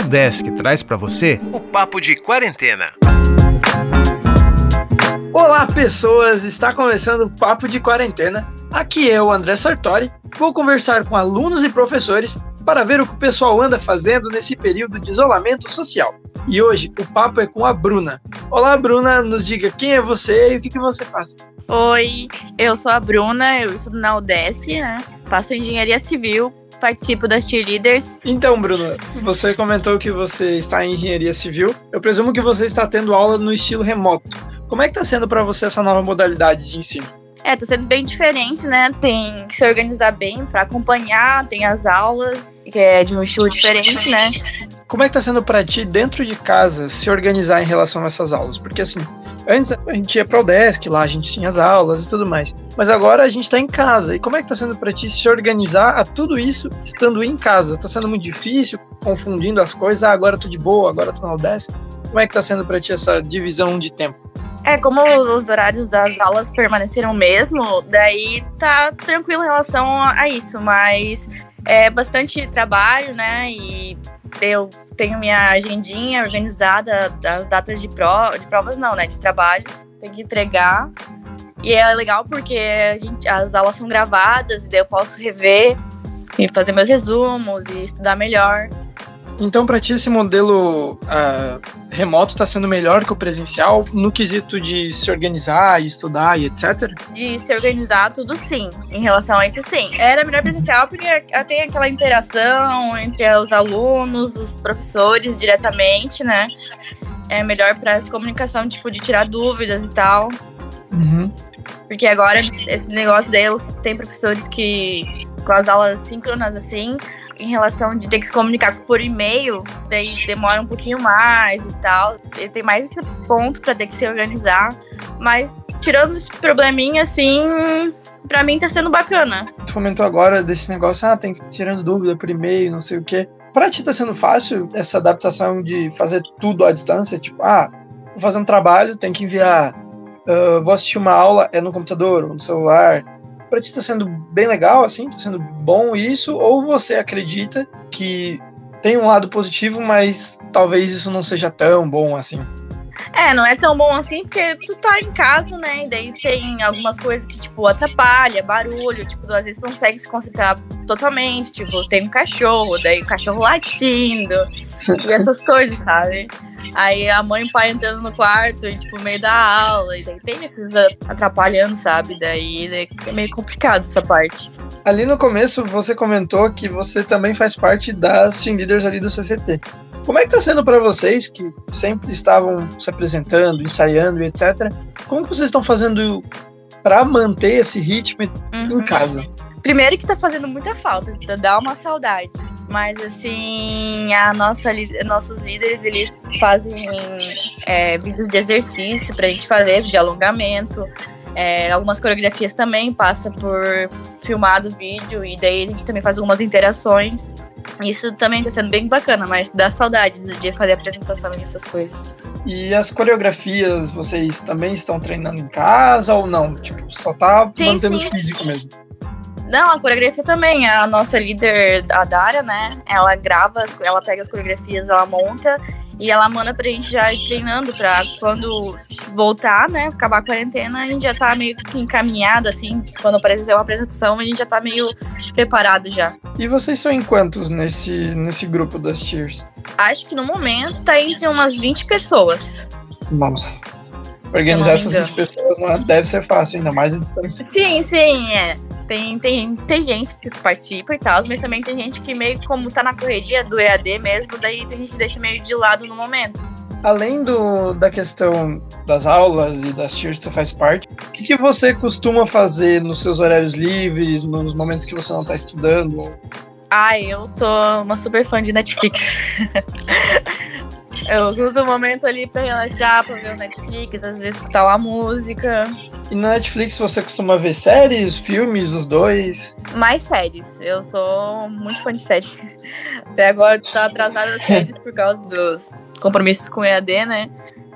Prodesk traz para você o Papo de Quarentena. Olá, pessoas! Está começando o Papo de Quarentena. Aqui é o André Sartori. Vou conversar com alunos e professores para ver o que o pessoal anda fazendo nesse período de isolamento social. E hoje o papo é com a Bruna. Olá, Bruna, nos diga quem é você e o que, que você faz. Oi, eu sou a Bruna, eu estudo na UDESC, né? Faço engenharia civil, participo das cheerleaders. Então, Bruna, você comentou que você está em engenharia civil. Eu presumo que você está tendo aula no estilo remoto. Como é que está sendo para você essa nova modalidade de ensino? É, tá sendo bem diferente, né? Tem que se organizar bem para acompanhar, tem as aulas, que é de um estilo diferente, né? Como é que tá sendo para ti dentro de casa se organizar em relação a essas aulas? Porque assim, antes a gente ia para o desk lá, a gente tinha as aulas e tudo mais. Mas agora a gente está em casa. E como é que tá sendo para ti se organizar a tudo isso estando em casa? Tá sendo muito difícil, confundindo as coisas. Ah, agora tô de boa, agora tô na UDESC. Como é que tá sendo para ti essa divisão de tempo? É, como os horários das aulas permaneceram mesmo, daí tá tranquilo em relação a isso, mas é bastante trabalho, né? E eu tenho minha agendinha organizada das datas de, prova, de provas, não, né? De trabalhos, tem que entregar. E é legal porque gente, as aulas são gravadas, e daí eu posso rever e fazer meus resumos e estudar melhor. Então, para ti, esse modelo uh, remoto está sendo melhor que o presencial no quesito de se organizar, estudar e etc? De se organizar, tudo sim. Em relação a isso, sim. Era melhor presencial porque tem aquela interação entre os alunos, os professores diretamente, né? É melhor para essa comunicação, tipo, de tirar dúvidas e tal. Uhum. Porque agora, esse negócio daí, tem professores que, com as aulas síncronas, assim, em relação de ter que se comunicar por e-mail, daí demora um pouquinho mais e tal. E tem mais esse ponto para ter que se organizar. Mas tirando esse probleminha, assim, para mim tá sendo bacana. Tu comentou agora desse negócio, ah, tem que tirando dúvida por e-mail, não sei o quê. Pra ti tá sendo fácil essa adaptação de fazer tudo à distância? Tipo, ah, vou fazer um trabalho, tem que enviar. Uh, vou assistir uma aula, é no computador no celular para ti tá sendo bem legal, assim, tá sendo bom isso, ou você acredita que tem um lado positivo, mas talvez isso não seja tão bom assim? É, não é tão bom assim, porque tu tá em casa, né? E daí tem algumas coisas que, tipo, atrapalha, barulho, tipo, às vezes tu não consegue se concentrar totalmente, tipo, tem um cachorro, daí o cachorro latindo, e essas coisas, sabe? Aí a mãe e o pai entrando no quarto, e, tipo, meio da aula, e daí tem esses atrapalhando, sabe? Daí é meio complicado essa parte. Ali no começo você comentou que você também faz parte das team leaders ali do CCT. Como é que tá sendo para vocês que sempre estavam se apresentando, ensaiando e etc? Como que vocês estão fazendo para manter esse ritmo uhum. em casa? Primeiro que tá fazendo muita falta, dá uma saudade. Mas assim, a nossa, nossos líderes, eles fazem é, vídeos de exercício pra gente fazer, de alongamento. É, algumas coreografias também passa por filmado vídeo e daí a gente também faz algumas interações. Isso também tá sendo bem bacana, mas dá saudade de fazer apresentação e essas coisas. E as coreografias, vocês também estão treinando em casa ou não? Tipo, só tá sim, mantendo sim. físico mesmo? Não, a coreografia também. A nossa líder, a Dara, né? Ela grava, ela pega as coreografias, ela monta e ela manda pra gente já ir treinando pra quando voltar, né? Acabar a quarentena, a gente já tá meio que encaminhada, assim. Quando aparecer uma apresentação, a gente já tá meio preparado já. E vocês são em quantos nesse, nesse grupo das Cheers? Acho que no momento tá entre umas 20 pessoas. Nossa. Organizar essas 20 pessoas não é, deve ser fácil, ainda mais a distância. Sim, sim, é. Tem, tem, tem gente que participa e tal, mas também tem gente que meio como tá na correria do EAD mesmo, daí tem gente que deixa meio de lado no momento. Além do, da questão das aulas e das tiers que você faz parte, o que, que você costuma fazer nos seus horários livres, nos momentos que você não tá estudando? Ah, eu sou uma super fã de Netflix. Eu uso o momento ali pra relaxar, pra ver o Netflix, às vezes escutar uma música. E na Netflix você costuma ver séries, filmes, os dois? Mais séries. Eu sou muito fã de séries. Até agora tá atrasada as séries por causa dos compromissos com EAD, né?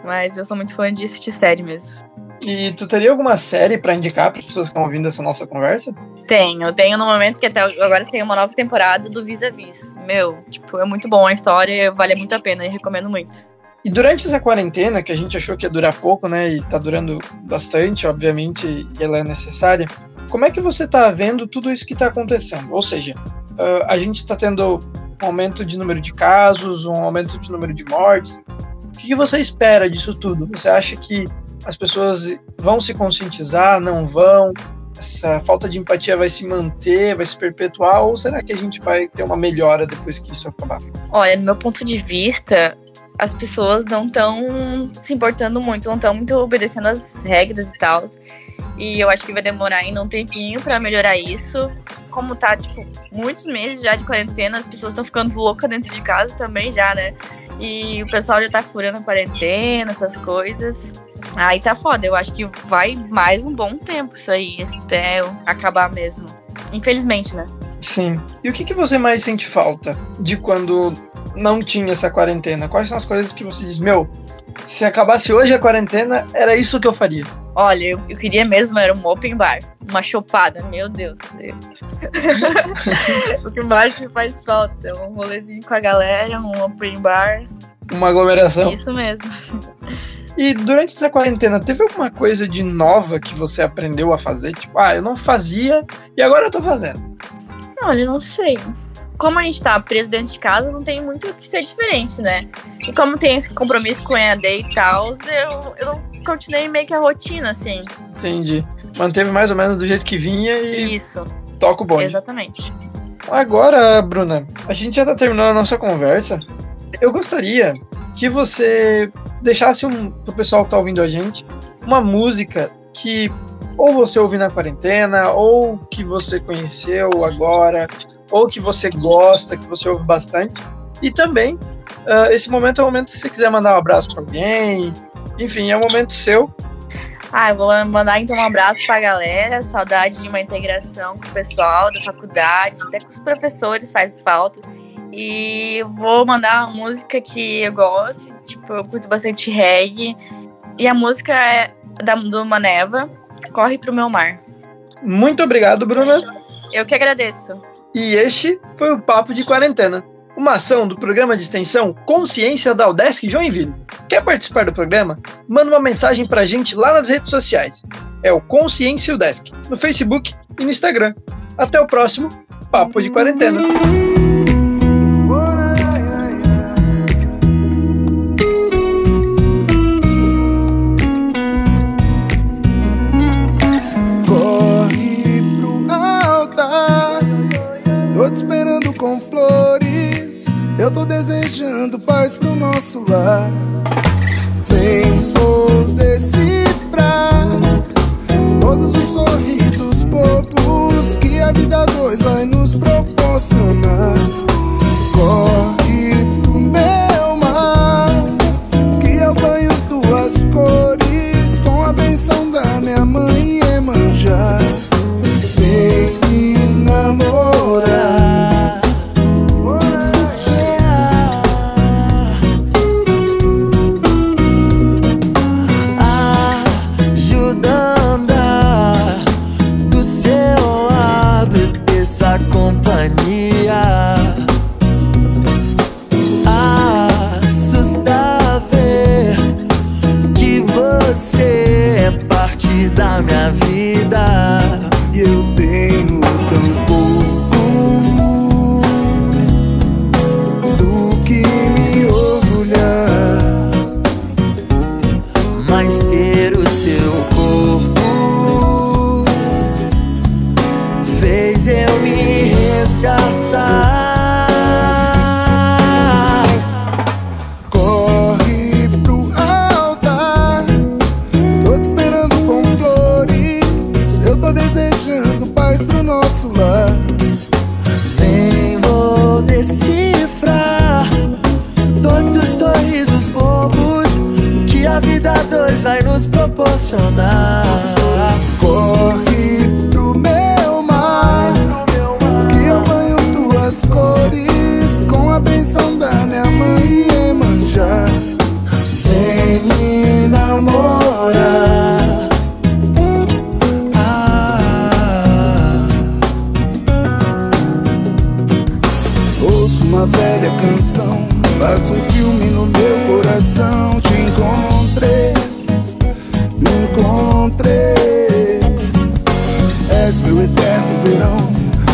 Mas eu sou muito fã de assistir série mesmo. E tu teria alguma série para indicar para pessoas que estão ouvindo essa nossa conversa? Tenho, tenho no momento que até agora tem uma nova temporada do Vis a Vis. Meu, tipo, é muito bom a história, vale muito a pena e recomendo muito. E durante essa quarentena, que a gente achou que ia durar pouco, né, e tá durando bastante, obviamente, ela é necessária, como é que você tá vendo tudo isso que tá acontecendo? Ou seja, uh, a gente está tendo um aumento de número de casos, um aumento de número de mortes. O que, que você espera disso tudo? Você acha que as pessoas vão se conscientizar, não vão? Essa falta de empatia vai se manter, vai se perpetuar, ou será que a gente vai ter uma melhora depois que isso acabar? Olha, no meu ponto de vista, as pessoas não estão se importando muito, não estão muito obedecendo as regras e tal. E eu acho que vai demorar ainda um tempinho para melhorar isso. Como tá, tipo, muitos meses já de quarentena, as pessoas estão ficando loucas dentro de casa também já, né? E o pessoal já tá furando a quarentena, essas coisas. Aí tá foda, eu acho que vai mais um bom tempo isso aí, até acabar mesmo. Infelizmente, né? Sim. E o que, que você mais sente falta de quando não tinha essa quarentena? Quais são as coisas que você diz, meu, se acabasse hoje a quarentena, era isso que eu faria? Olha, eu, eu queria mesmo era um open bar, uma chopada, meu Deus. o que mais me faz falta, um rolezinho com a galera, um open bar. Uma aglomeração. Isso mesmo. E durante essa quarentena, teve alguma coisa de nova que você aprendeu a fazer? Tipo, ah, eu não fazia e agora eu tô fazendo. Olha, não sei. Como a gente tá preso dentro de casa, não tem muito o que ser diferente, né? E como tem esse compromisso com o EAD e tal, eu, eu continuei meio que a rotina, assim. Entendi. Manteve mais ou menos do jeito que vinha e. Isso. Toca o bonde. Exatamente. Agora, Bruna, a gente já tá terminando a nossa conversa. Eu gostaria que você deixasse um, pro pessoal que tá ouvindo a gente uma música que ou você ouviu na quarentena, ou que você conheceu agora, ou que você gosta, que você ouve bastante. E também, uh, esse momento é o momento se você quiser mandar um abraço para alguém, enfim, é um momento seu. Ah, eu vou mandar então um abraço pra galera, saudade de uma integração com o pessoal da faculdade, até com os professores faz falta. E vou mandar uma música que eu gosto, tipo, eu curto bastante reggae. E a música é da, do Maneva, Corre pro Meu Mar. Muito obrigado, Bruna. Eu que agradeço. E este foi o Papo de Quarentena, uma ação do programa de extensão Consciência da Udesc Joinville. Quer participar do programa? Manda uma mensagem pra gente lá nas redes sociais. É o Consciência Udesc, no Facebook e no Instagram. Até o próximo Papo de Quarentena. Desejando paz pro nosso lar. Vem, minha vida E eu tenho tão pouco do que me orgulhar. mas ter o seu nosso. Vem, vou decifrar todos os sorrisos bobos que a vida dois vai nos proporcionar. Verão.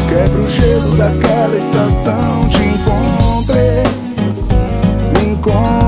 Quebra o gelo daquela estação. Te encontrei, me encontrei.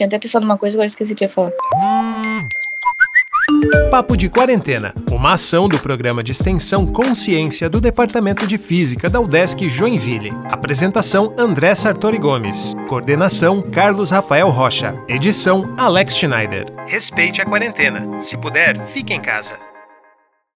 Tinha até pensado numa coisa, agora esqueci o que ia falar. Papo de Quarentena, uma ação do programa de extensão Consciência do Departamento de Física da UDESC Joinville. Apresentação André Sartori Gomes. Coordenação Carlos Rafael Rocha. Edição Alex Schneider. Respeite a quarentena. Se puder, fique em casa.